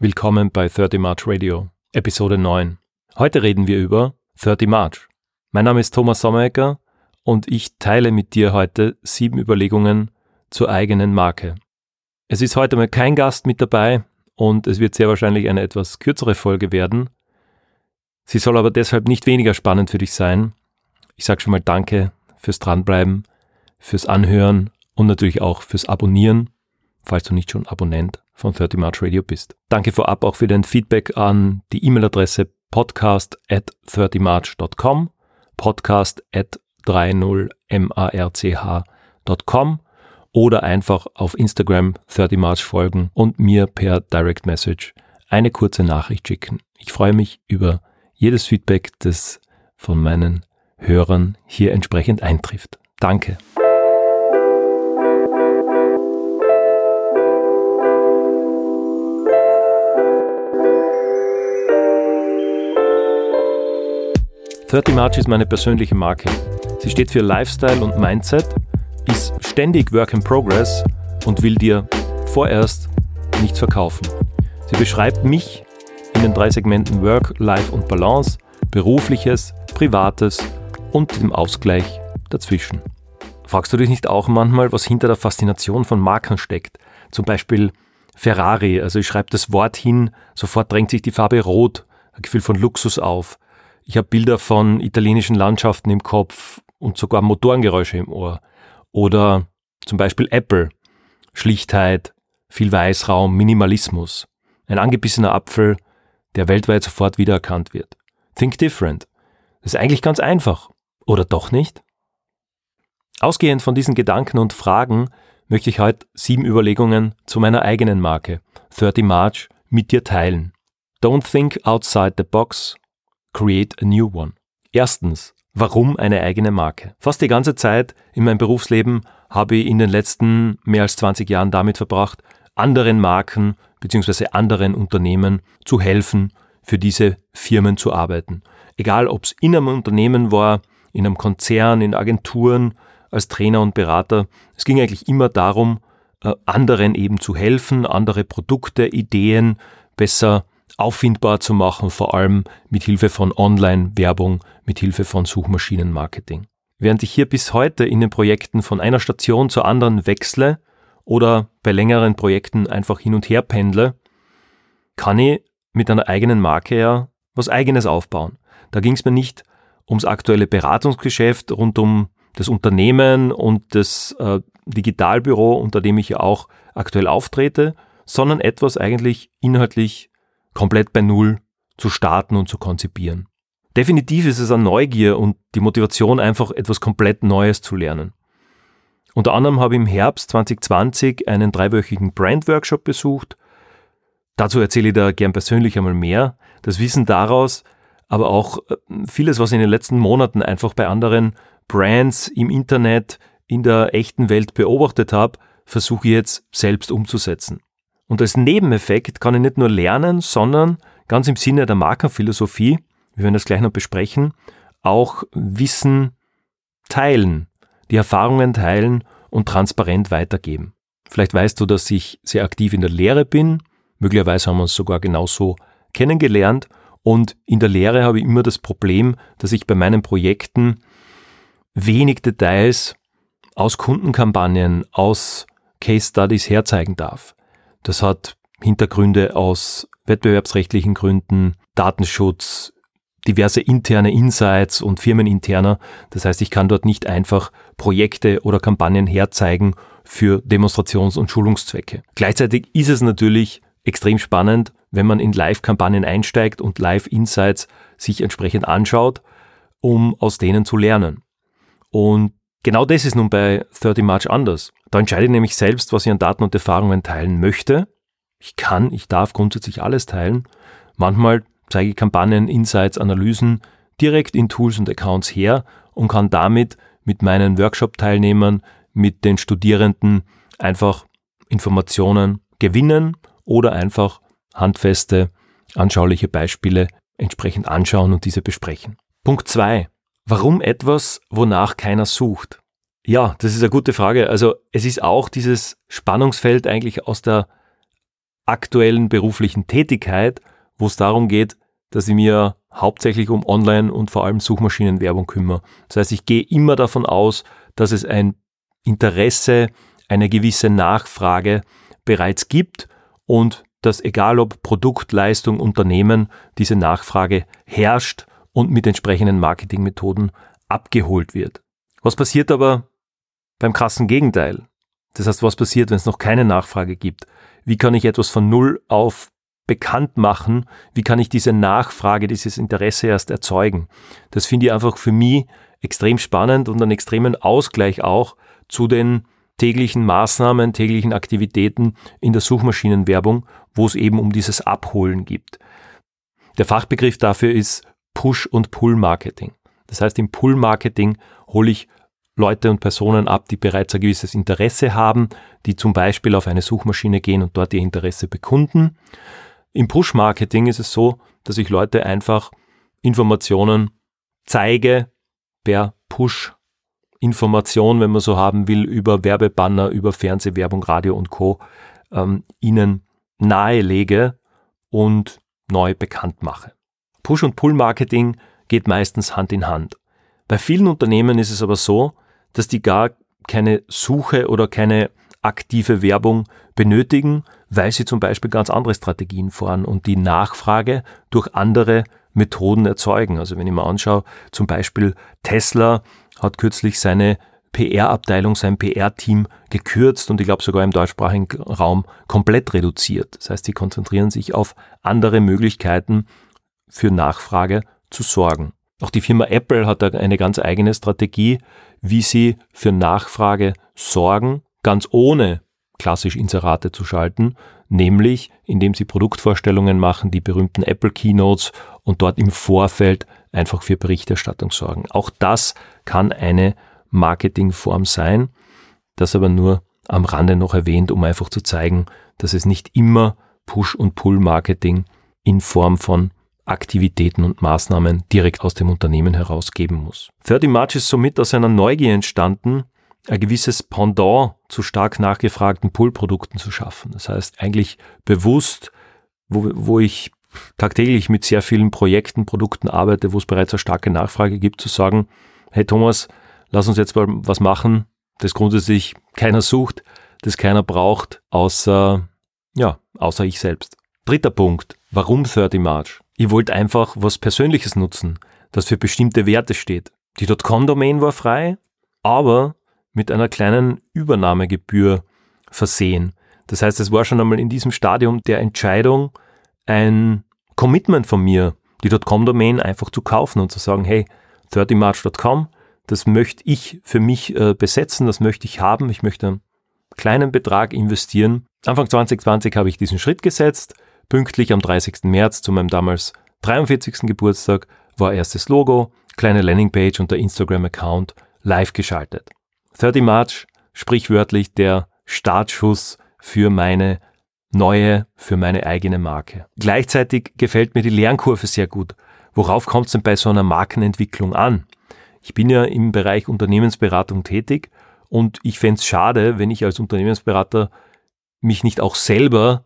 Willkommen bei 30 March Radio, Episode 9. Heute reden wir über 30 March. Mein Name ist Thomas Sommerecker und ich teile mit dir heute sieben Überlegungen zur eigenen Marke. Es ist heute mal kein Gast mit dabei und es wird sehr wahrscheinlich eine etwas kürzere Folge werden. Sie soll aber deshalb nicht weniger spannend für dich sein. Ich sage schon mal Danke fürs Dranbleiben, fürs Anhören und natürlich auch fürs Abonnieren, falls du nicht schon Abonnent von 30 March Radio bist. Danke vorab auch für dein Feedback an die E-Mail-Adresse podcast at 30march.com, podcast at 30march.com oder einfach auf Instagram 30 March folgen und mir per Direct Message eine kurze Nachricht schicken. Ich freue mich über jedes Feedback, das von meinen Hörern hier entsprechend eintrifft. Danke. 30 March ist meine persönliche Marke. Sie steht für Lifestyle und Mindset, ist ständig Work in Progress und will dir vorerst nichts verkaufen. Sie beschreibt mich in den drei Segmenten Work, Life und Balance, berufliches, privates und dem Ausgleich dazwischen. Fragst du dich nicht auch manchmal, was hinter der Faszination von Marken steckt? Zum Beispiel Ferrari, also ich schreibe das Wort hin, sofort drängt sich die Farbe Rot, ein Gefühl von Luxus auf. Ich habe Bilder von italienischen Landschaften im Kopf und sogar Motorengeräusche im Ohr. Oder zum Beispiel Apple. Schlichtheit, viel Weißraum, Minimalismus. Ein angebissener Apfel, der weltweit sofort wiedererkannt wird. Think different. Das ist eigentlich ganz einfach. Oder doch nicht? Ausgehend von diesen Gedanken und Fragen möchte ich heute sieben Überlegungen zu meiner eigenen Marke, 30 March, mit dir teilen. Don't think outside the box Create a New One. Erstens, warum eine eigene Marke? Fast die ganze Zeit in meinem Berufsleben habe ich in den letzten mehr als 20 Jahren damit verbracht, anderen Marken bzw. anderen Unternehmen zu helfen, für diese Firmen zu arbeiten. Egal, ob es in einem Unternehmen war, in einem Konzern, in Agenturen, als Trainer und Berater. Es ging eigentlich immer darum, äh, anderen eben zu helfen, andere Produkte, Ideen besser auffindbar zu machen, vor allem mit Hilfe von Online-Werbung, mit Hilfe von Suchmaschinenmarketing. Während ich hier bis heute in den Projekten von einer Station zur anderen wechsle oder bei längeren Projekten einfach hin und her pendle, kann ich mit einer eigenen Marke ja was eigenes aufbauen. Da ging es mir nicht ums aktuelle Beratungsgeschäft rund um das Unternehmen und das äh, Digitalbüro, unter dem ich ja auch aktuell auftrete, sondern etwas eigentlich inhaltlich komplett bei Null zu starten und zu konzipieren. Definitiv ist es eine Neugier und die Motivation, einfach etwas komplett Neues zu lernen. Unter anderem habe ich im Herbst 2020 einen dreiwöchigen Brand-Workshop besucht. Dazu erzähle ich da gern persönlich einmal mehr. Das Wissen daraus, aber auch äh, vieles, was ich in den letzten Monaten einfach bei anderen Brands im Internet, in der echten Welt beobachtet habe, versuche ich jetzt selbst umzusetzen. Und als Nebeneffekt kann ich nicht nur lernen, sondern ganz im Sinne der Markenphilosophie, wir werden das gleich noch besprechen, auch Wissen teilen, die Erfahrungen teilen und transparent weitergeben. Vielleicht weißt du, dass ich sehr aktiv in der Lehre bin, möglicherweise haben wir uns sogar genauso kennengelernt und in der Lehre habe ich immer das Problem, dass ich bei meinen Projekten wenig Details aus Kundenkampagnen, aus Case Studies herzeigen darf. Das hat Hintergründe aus wettbewerbsrechtlichen Gründen, Datenschutz, diverse interne Insights und firmeninterner. Das heißt, ich kann dort nicht einfach Projekte oder Kampagnen herzeigen für Demonstrations- und Schulungszwecke. Gleichzeitig ist es natürlich extrem spannend, wenn man in Live-Kampagnen einsteigt und Live-Insights sich entsprechend anschaut, um aus denen zu lernen. Und genau das ist nun bei 30 March anders. Da entscheide ich nämlich selbst, was ich an Daten und Erfahrungen teilen möchte. Ich kann, ich darf grundsätzlich alles teilen. Manchmal zeige ich Kampagnen, Insights, Analysen direkt in Tools und Accounts her und kann damit mit meinen Workshop-Teilnehmern, mit den Studierenden einfach Informationen gewinnen oder einfach handfeste, anschauliche Beispiele entsprechend anschauen und diese besprechen. Punkt zwei: Warum etwas, wonach keiner sucht? Ja, das ist eine gute Frage. Also es ist auch dieses Spannungsfeld eigentlich aus der aktuellen beruflichen Tätigkeit, wo es darum geht, dass ich mir hauptsächlich um Online- und vor allem Suchmaschinenwerbung kümmere. Das heißt, ich gehe immer davon aus, dass es ein Interesse, eine gewisse Nachfrage bereits gibt und dass egal ob Produkt, Leistung, Unternehmen, diese Nachfrage herrscht und mit entsprechenden Marketingmethoden abgeholt wird. Was passiert aber beim krassen Gegenteil? Das heißt, was passiert, wenn es noch keine Nachfrage gibt? Wie kann ich etwas von Null auf bekannt machen? Wie kann ich diese Nachfrage, dieses Interesse erst erzeugen? Das finde ich einfach für mich extrem spannend und einen extremen Ausgleich auch zu den täglichen Maßnahmen, täglichen Aktivitäten in der Suchmaschinenwerbung, wo es eben um dieses Abholen gibt. Der Fachbegriff dafür ist Push- und Pull-Marketing. Das heißt, im Pull-Marketing hole ich Leute und Personen ab, die bereits ein gewisses Interesse haben, die zum Beispiel auf eine Suchmaschine gehen und dort ihr Interesse bekunden. Im Push-Marketing ist es so, dass ich Leute einfach Informationen zeige per Push Information, wenn man so haben will, über Werbebanner, über Fernsehwerbung, Radio und Co. Ähm, ihnen nahelege und neu bekannt mache. Push- und Pull-Marketing geht meistens Hand in Hand. Bei vielen Unternehmen ist es aber so, dass die gar keine Suche oder keine aktive Werbung benötigen, weil sie zum Beispiel ganz andere Strategien fahren und die Nachfrage durch andere Methoden erzeugen. Also wenn ich mir anschaue, zum Beispiel Tesla hat kürzlich seine PR-Abteilung, sein PR-Team gekürzt und ich glaube sogar im deutschsprachigen Raum komplett reduziert. Das heißt, sie konzentrieren sich auf andere Möglichkeiten für Nachfrage zu sorgen. Auch die Firma Apple hat da eine ganz eigene Strategie, wie sie für Nachfrage sorgen, ganz ohne klassisch Inserate zu schalten, nämlich indem sie Produktvorstellungen machen, die berühmten Apple Keynotes und dort im Vorfeld einfach für Berichterstattung sorgen. Auch das kann eine Marketingform sein, das aber nur am Rande noch erwähnt, um einfach zu zeigen, dass es nicht immer Push- und Pull-Marketing in Form von Aktivitäten und Maßnahmen direkt aus dem Unternehmen heraus geben muss. 30 March ist somit aus einer Neugier entstanden, ein gewisses Pendant zu stark nachgefragten Pull-Produkten zu schaffen. Das heißt, eigentlich bewusst, wo, wo ich tagtäglich mit sehr vielen Projekten, Produkten arbeite, wo es bereits eine starke Nachfrage gibt, zu sagen, hey Thomas, lass uns jetzt mal was machen, das grundsätzlich keiner sucht, das keiner braucht, außer, ja, außer ich selbst. Dritter Punkt. Warum 30 March? Ich wollte einfach was Persönliches nutzen, das für bestimmte Werte steht. Die .com-Domain war frei, aber mit einer kleinen Übernahmegebühr versehen. Das heißt, es war schon einmal in diesem Stadium der Entscheidung ein Commitment von mir, die .com-Domain einfach zu kaufen und zu sagen, hey, 30march.com, das möchte ich für mich äh, besetzen, das möchte ich haben, ich möchte einen kleinen Betrag investieren. Anfang 2020 habe ich diesen Schritt gesetzt, pünktlich am 30. März zu meinem damals 43. Geburtstag war erstes Logo, kleine Landingpage und der Instagram-Account live geschaltet. 30 March, sprichwörtlich der Startschuss für meine neue für meine eigene Marke. Gleichzeitig gefällt mir die Lernkurve sehr gut. Worauf kommt es denn bei so einer Markenentwicklung an? Ich bin ja im Bereich Unternehmensberatung tätig und ich fände es schade, wenn ich als Unternehmensberater mich nicht auch selber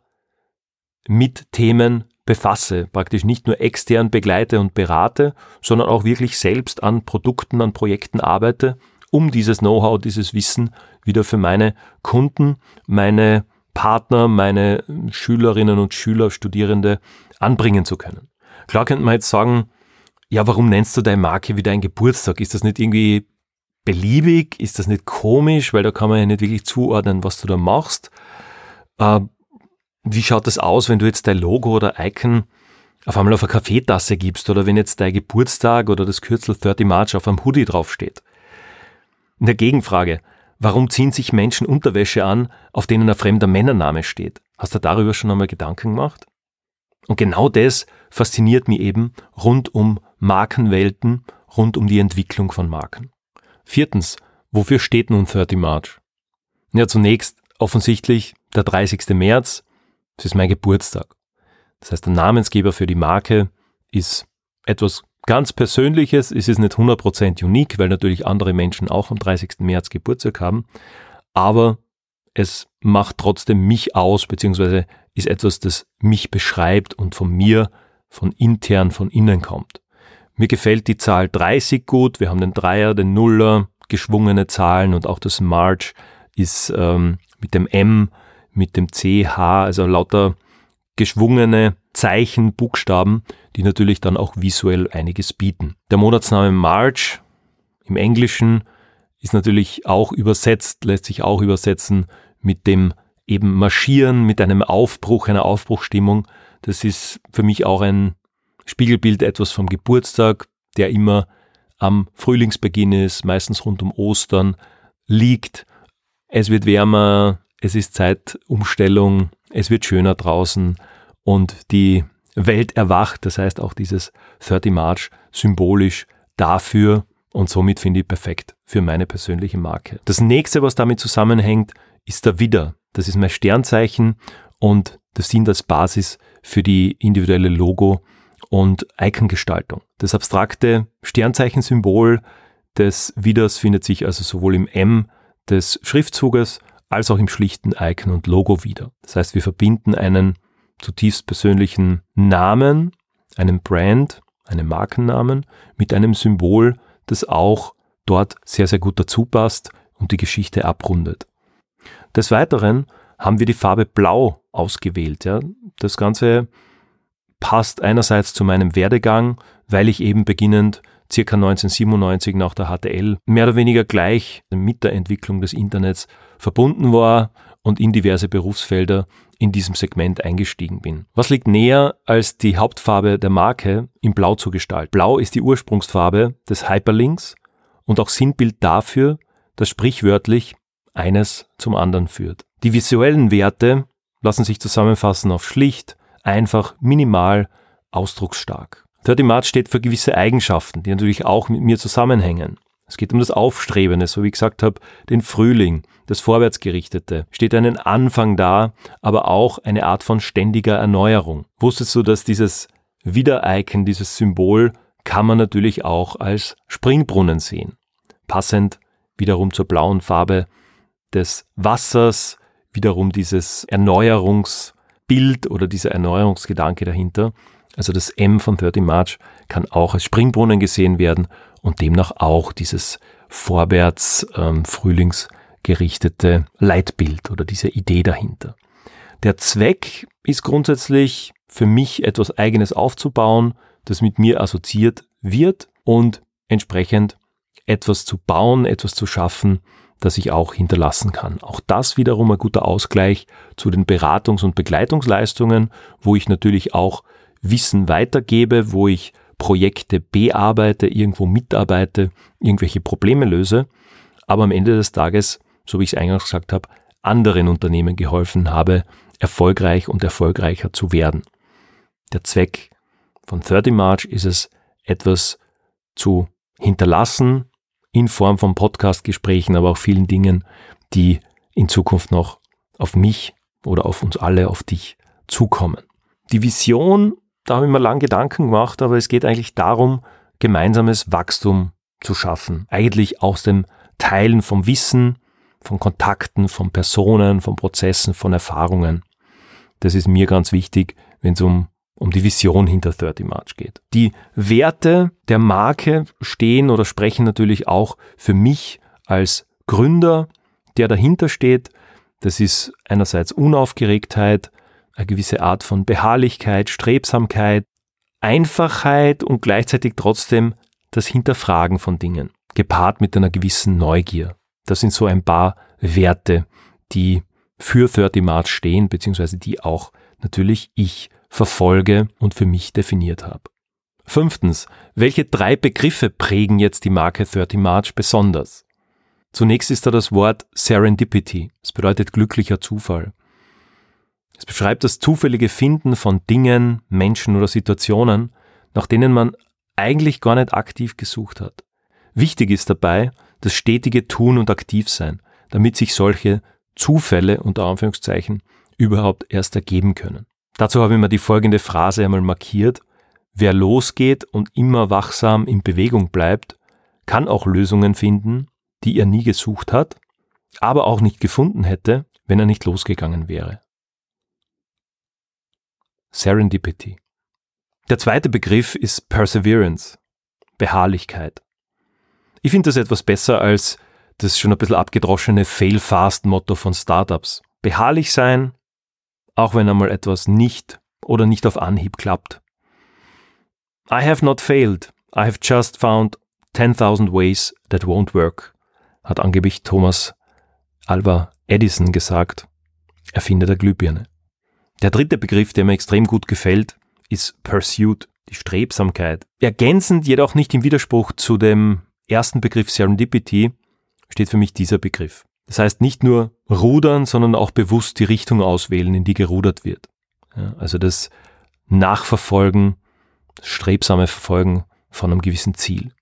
mit Themen befasse, praktisch nicht nur extern begleite und berate, sondern auch wirklich selbst an Produkten, an Projekten arbeite, um dieses Know-how, dieses Wissen wieder für meine Kunden, meine Partner, meine Schülerinnen und Schüler, Studierende anbringen zu können. Klar könnte man jetzt sagen, ja, warum nennst du deine Marke wie dein Geburtstag? Ist das nicht irgendwie beliebig? Ist das nicht komisch? Weil da kann man ja nicht wirklich zuordnen, was du da machst. Äh, wie schaut das aus, wenn du jetzt dein Logo oder Icon auf einmal auf eine Kaffeetasse gibst oder wenn jetzt dein Geburtstag oder das Kürzel 30 March auf einem Hoodie draufsteht? In der Gegenfrage, Warum ziehen sich Menschen Unterwäsche an, auf denen ein fremder Männername steht? Hast du darüber schon einmal Gedanken gemacht? Und genau das fasziniert mich eben rund um Markenwelten, rund um die Entwicklung von Marken. Viertens, wofür steht nun 30 March? Ja, zunächst offensichtlich der 30. März, das ist mein Geburtstag. Das heißt, der Namensgeber für die Marke ist etwas ganz Persönliches ist es nicht 100% unique, weil natürlich andere Menschen auch am 30. März Geburtstag haben, aber es macht trotzdem mich aus, beziehungsweise ist etwas, das mich beschreibt und von mir, von intern, von innen kommt. Mir gefällt die Zahl 30 gut. Wir haben den Dreier, den Nuller, geschwungene Zahlen und auch das March ist ähm, mit dem M, mit dem CH, also lauter geschwungene Zeichen, Buchstaben, die natürlich dann auch visuell einiges bieten. Der Monatsname March im Englischen ist natürlich auch übersetzt, lässt sich auch übersetzen mit dem eben Marschieren, mit einem Aufbruch, einer Aufbruchstimmung. Das ist für mich auch ein Spiegelbild etwas vom Geburtstag, der immer am Frühlingsbeginn ist, meistens rund um Ostern, liegt. Es wird wärmer, es ist Zeitumstellung, es wird schöner draußen und die Welt erwacht. Das heißt auch dieses 30 March symbolisch dafür und somit finde ich perfekt für meine persönliche Marke. Das nächste, was damit zusammenhängt, ist der Widder. Das ist mein Sternzeichen und das dient als Basis für die individuelle Logo- und Icongestaltung. Das abstrakte Sternzeichensymbol des Widders findet sich also sowohl im M des Schriftzuges als auch im schlichten Icon und Logo wieder. Das heißt, wir verbinden einen zutiefst persönlichen Namen, einen Brand, einen Markennamen mit einem Symbol, das auch dort sehr, sehr gut dazu passt und die Geschichte abrundet. Des Weiteren haben wir die Farbe Blau ausgewählt. Ja. Das Ganze passt einerseits zu meinem Werdegang, weil ich eben beginnend circa 1997 nach der HTL mehr oder weniger gleich mit der Entwicklung des Internets verbunden war und in diverse Berufsfelder in diesem Segment eingestiegen bin. Was liegt näher, als die Hauptfarbe der Marke in Blau zu gestalten? Blau ist die Ursprungsfarbe des Hyperlinks und auch Sinnbild dafür, dass sprichwörtlich eines zum anderen führt. Die visuellen Werte lassen sich zusammenfassen auf schlicht, einfach, minimal, ausdrucksstark. 30 March steht für gewisse Eigenschaften, die natürlich auch mit mir zusammenhängen. Es geht um das Aufstrebende, so wie ich gesagt habe, den Frühling, das Vorwärtsgerichtete. Steht einen Anfang da, aber auch eine Art von ständiger Erneuerung. Wusstest du, dass dieses Wieder-Icon, dieses Symbol, kann man natürlich auch als Springbrunnen sehen. Passend wiederum zur blauen Farbe des Wassers, wiederum dieses Erneuerungsbild oder dieser Erneuerungsgedanke dahinter. Also das M von 30 March kann auch als Springbrunnen gesehen werden und demnach auch dieses vorwärts ähm, frühlingsgerichtete Leitbild oder diese Idee dahinter. Der Zweck ist grundsätzlich für mich etwas Eigenes aufzubauen, das mit mir assoziiert wird und entsprechend etwas zu bauen, etwas zu schaffen, das ich auch hinterlassen kann. Auch das wiederum ein guter Ausgleich zu den Beratungs- und Begleitungsleistungen, wo ich natürlich auch Wissen weitergebe, wo ich Projekte bearbeite, irgendwo mitarbeite, irgendwelche Probleme löse, aber am Ende des Tages, so wie ich es eingangs gesagt habe, anderen Unternehmen geholfen habe, erfolgreich und erfolgreicher zu werden. Der Zweck von 30 March ist es, etwas zu hinterlassen in Form von Podcastgesprächen, aber auch vielen Dingen, die in Zukunft noch auf mich oder auf uns alle, auf dich zukommen. Die Vision da habe ich mir lang Gedanken gemacht, aber es geht eigentlich darum, gemeinsames Wachstum zu schaffen. Eigentlich aus dem Teilen vom Wissen, von Kontakten, von Personen, von Prozessen, von Erfahrungen. Das ist mir ganz wichtig, wenn es um, um die Vision hinter 30 March geht. Die Werte der Marke stehen oder sprechen natürlich auch für mich als Gründer, der dahinter steht. Das ist einerseits Unaufgeregtheit, eine gewisse Art von Beharrlichkeit, Strebsamkeit, Einfachheit und gleichzeitig trotzdem das Hinterfragen von Dingen, gepaart mit einer gewissen Neugier. Das sind so ein paar Werte, die für 30 March stehen, beziehungsweise die auch natürlich ich verfolge und für mich definiert habe. Fünftens, welche drei Begriffe prägen jetzt die Marke 30 March besonders? Zunächst ist da das Wort Serendipity. Das bedeutet glücklicher Zufall. Es beschreibt das zufällige Finden von Dingen, Menschen oder Situationen, nach denen man eigentlich gar nicht aktiv gesucht hat. Wichtig ist dabei das stetige Tun und Aktivsein, damit sich solche Zufälle unter Anführungszeichen überhaupt erst ergeben können. Dazu habe ich mir die folgende Phrase einmal markiert. Wer losgeht und immer wachsam in Bewegung bleibt, kann auch Lösungen finden, die er nie gesucht hat, aber auch nicht gefunden hätte, wenn er nicht losgegangen wäre. Serendipity. Der zweite Begriff ist Perseverance, Beharrlichkeit. Ich finde das etwas besser als das schon ein bisschen abgedroschene Fail-Fast-Motto von Startups. Beharrlich sein, auch wenn einmal etwas nicht oder nicht auf Anhieb klappt. I have not failed. I have just found 10.000 ways that won't work, hat angeblich Thomas Alva Edison gesagt, Erfinder der Glühbirne. Der dritte Begriff, der mir extrem gut gefällt, ist Pursuit, die Strebsamkeit. Ergänzend, jedoch nicht im Widerspruch zu dem ersten Begriff Serendipity, steht für mich dieser Begriff. Das heißt nicht nur rudern, sondern auch bewusst die Richtung auswählen, in die gerudert wird. Ja, also das Nachverfolgen, das strebsame Verfolgen von einem gewissen Ziel.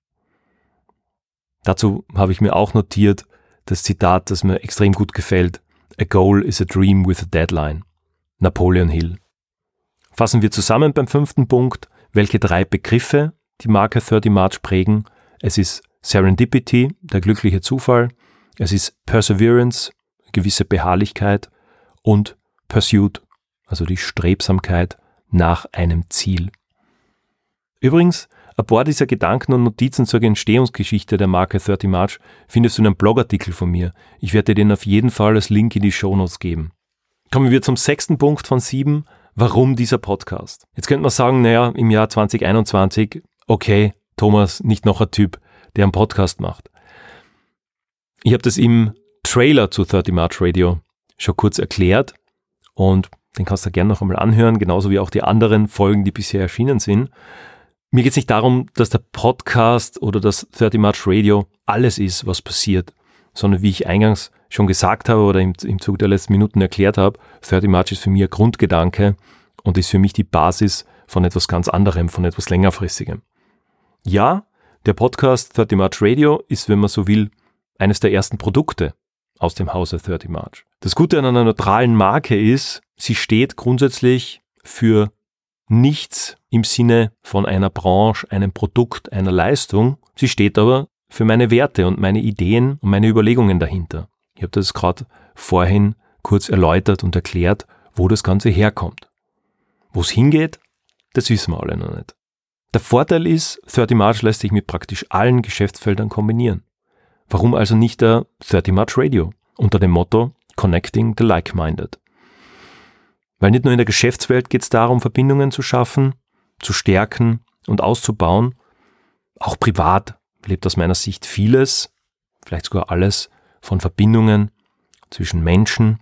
Dazu habe ich mir auch notiert das Zitat, das mir extrem gut gefällt. A goal is a dream with a deadline. Napoleon Hill. Fassen wir zusammen beim fünften Punkt, welche drei Begriffe die Marke 30 March prägen. Es ist Serendipity, der glückliche Zufall. Es ist Perseverance, gewisse Beharrlichkeit und Pursuit, also die Strebsamkeit nach einem Ziel. Übrigens, ein paar dieser Gedanken und Notizen zur Entstehungsgeschichte der Marke 30 March findest du in einem Blogartikel von mir. Ich werde dir den auf jeden Fall als Link in die Shownotes geben. Kommen wir zum sechsten Punkt von sieben. Warum dieser Podcast? Jetzt könnte man sagen, naja, im Jahr 2021, okay, Thomas, nicht noch ein Typ, der einen Podcast macht. Ich habe das im Trailer zu 30 March Radio schon kurz erklärt und den kannst du gerne noch einmal anhören, genauso wie auch die anderen Folgen, die bisher erschienen sind. Mir geht es nicht darum, dass der Podcast oder das 30 March Radio alles ist, was passiert, sondern wie ich eingangs schon gesagt habe oder im, im Zug der letzten Minuten erklärt habe, 30 March ist für mich ein Grundgedanke und ist für mich die Basis von etwas ganz anderem, von etwas längerfristigem. Ja, der Podcast 30 March Radio ist, wenn man so will, eines der ersten Produkte aus dem Hause 30 March. Das Gute an einer neutralen Marke ist, sie steht grundsätzlich für nichts im Sinne von einer Branche, einem Produkt, einer Leistung. Sie steht aber für meine Werte und meine Ideen und meine Überlegungen dahinter. Ich habe das gerade vorhin kurz erläutert und erklärt, wo das Ganze herkommt. Wo es hingeht, das wissen wir alle noch nicht. Der Vorteil ist, 30 March lässt sich mit praktisch allen Geschäftsfeldern kombinieren. Warum also nicht der 30 March Radio unter dem Motto Connecting the Like-Minded? Weil nicht nur in der Geschäftswelt geht es darum, Verbindungen zu schaffen, zu stärken und auszubauen. Auch privat lebt aus meiner Sicht vieles, vielleicht sogar alles, von Verbindungen zwischen Menschen,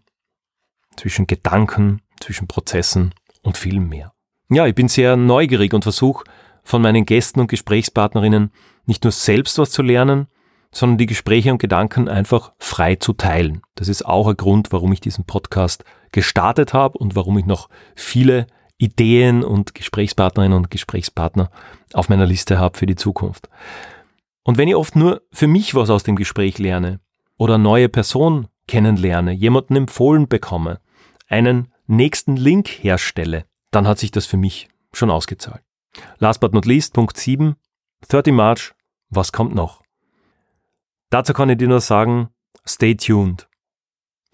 zwischen Gedanken, zwischen Prozessen und vielem mehr. Ja, ich bin sehr neugierig und versuche von meinen Gästen und Gesprächspartnerinnen nicht nur selbst was zu lernen, sondern die Gespräche und Gedanken einfach frei zu teilen. Das ist auch ein Grund, warum ich diesen Podcast gestartet habe und warum ich noch viele Ideen und Gesprächspartnerinnen und Gesprächspartner auf meiner Liste habe für die Zukunft. Und wenn ich oft nur für mich was aus dem Gespräch lerne oder neue Person kennenlerne, jemanden empfohlen bekomme, einen nächsten Link herstelle, dann hat sich das für mich schon ausgezahlt. Last but not least, Punkt 7, 30 March, was kommt noch? Dazu kann ich dir nur sagen, stay tuned.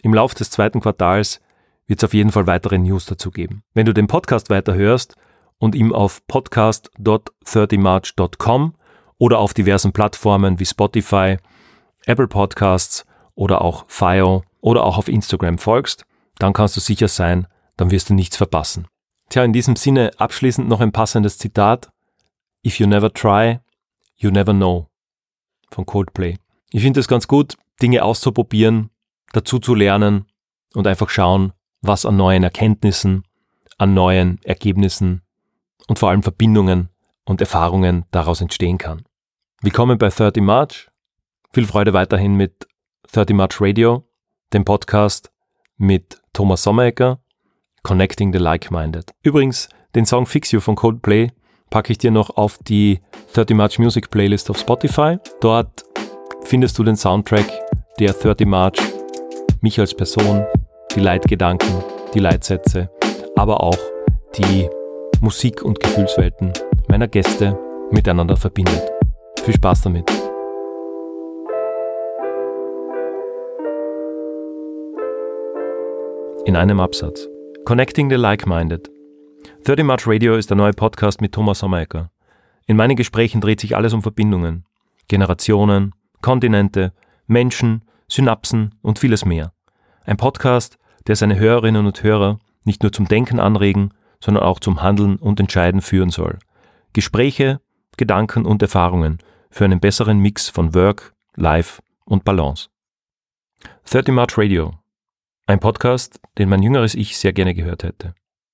Im Lauf des zweiten Quartals wird es auf jeden Fall weitere News dazu geben. Wenn du den Podcast weiterhörst und ihm auf podcast.30march.com oder auf diversen Plattformen wie Spotify, Apple Podcasts oder auch FIO oder auch auf Instagram folgst, dann kannst du sicher sein, dann wirst du nichts verpassen. Tja, in diesem Sinne abschließend noch ein passendes Zitat. If you never try, you never know. Von Coldplay. Ich finde es ganz gut, Dinge auszuprobieren, dazu zu lernen und einfach schauen, was an neuen Erkenntnissen, an neuen Ergebnissen und vor allem Verbindungen und Erfahrungen daraus entstehen kann. Willkommen bei 30 March. Viel Freude weiterhin mit 30 March Radio, dem Podcast mit Thomas Sommerecker, Connecting the Like-Minded. Übrigens, den Song Fix You von Coldplay packe ich dir noch auf die 30 March Music Playlist auf Spotify. Dort findest du den Soundtrack der 30 March, mich als Person, die Leitgedanken, die Leitsätze, aber auch die Musik- und Gefühlswelten meiner Gäste miteinander verbindet. Viel Spaß damit! In einem Absatz. Connecting the Like-Minded. 30 March Radio ist der neue Podcast mit Thomas Sommerecker. In meinen Gesprächen dreht sich alles um Verbindungen, Generationen, Kontinente, Menschen, Synapsen und vieles mehr. Ein Podcast, der seine Hörerinnen und Hörer nicht nur zum Denken anregen, sondern auch zum Handeln und Entscheiden führen soll. Gespräche, Gedanken und Erfahrungen für einen besseren Mix von Work, Life und Balance. 30 March Radio. Ein Podcast, den mein jüngeres Ich sehr gerne gehört hätte.